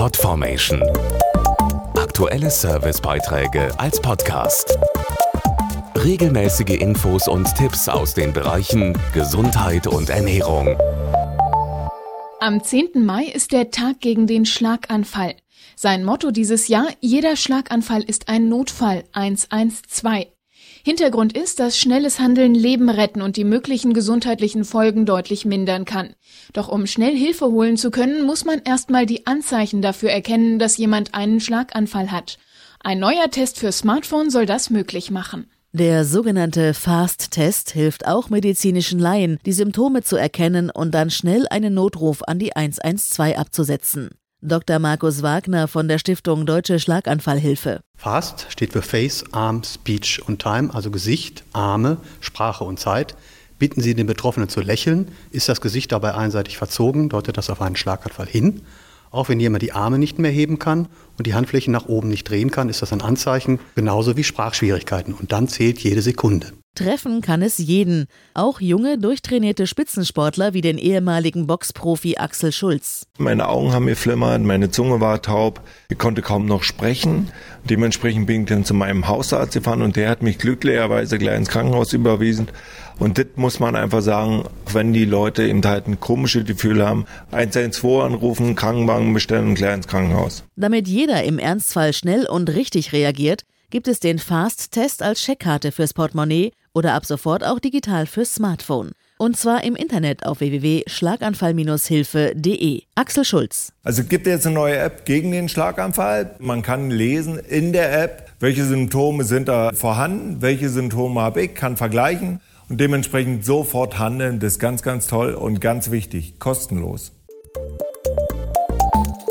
Podformation. Aktuelle Servicebeiträge als Podcast. Regelmäßige Infos und Tipps aus den Bereichen Gesundheit und Ernährung. Am 10. Mai ist der Tag gegen den Schlaganfall. Sein Motto dieses Jahr, jeder Schlaganfall ist ein Notfall 112. Hintergrund ist, dass schnelles Handeln Leben retten und die möglichen gesundheitlichen Folgen deutlich mindern kann. Doch um schnell Hilfe holen zu können, muss man erstmal die Anzeichen dafür erkennen, dass jemand einen Schlaganfall hat. Ein neuer Test für Smartphone soll das möglich machen. Der sogenannte Fast-Test hilft auch medizinischen Laien, die Symptome zu erkennen und dann schnell einen Notruf an die 112 abzusetzen. Dr. Markus Wagner von der Stiftung Deutsche Schlaganfallhilfe. FAST steht für Face, Arm, Speech und Time, also Gesicht, Arme, Sprache und Zeit. Bitten Sie den Betroffenen zu lächeln. Ist das Gesicht dabei einseitig verzogen, deutet das auf einen Schlaganfall hin. Auch wenn jemand die Arme nicht mehr heben kann und die Handflächen nach oben nicht drehen kann, ist das ein Anzeichen, genauso wie Sprachschwierigkeiten. Und dann zählt jede Sekunde. Treffen kann es jeden, auch junge, durchtrainierte Spitzensportler wie den ehemaligen Boxprofi Axel Schulz. Meine Augen haben mir flimmert, meine Zunge war taub, ich konnte kaum noch sprechen. Dementsprechend bin ich dann zu meinem Hausarzt gefahren und der hat mich glücklicherweise gleich ins Krankenhaus überwiesen. Und das muss man einfach sagen, wenn die Leute eben halt ein komisches Gefühl haben, 112 anrufen, Krankenwagen bestellen und gleich ins Krankenhaus. Damit jeder im Ernstfall schnell und richtig reagiert, gibt es den Fast-Test als Checkkarte fürs Portemonnaie oder ab sofort auch digital fürs Smartphone. Und zwar im Internet auf www.schlaganfall-hilfe.de. Axel Schulz. Also es gibt jetzt eine neue App gegen den Schlaganfall. Man kann lesen in der App, welche Symptome sind da vorhanden, welche Symptome habe ich, kann vergleichen und dementsprechend sofort handeln. Das ist ganz, ganz toll und ganz wichtig, kostenlos.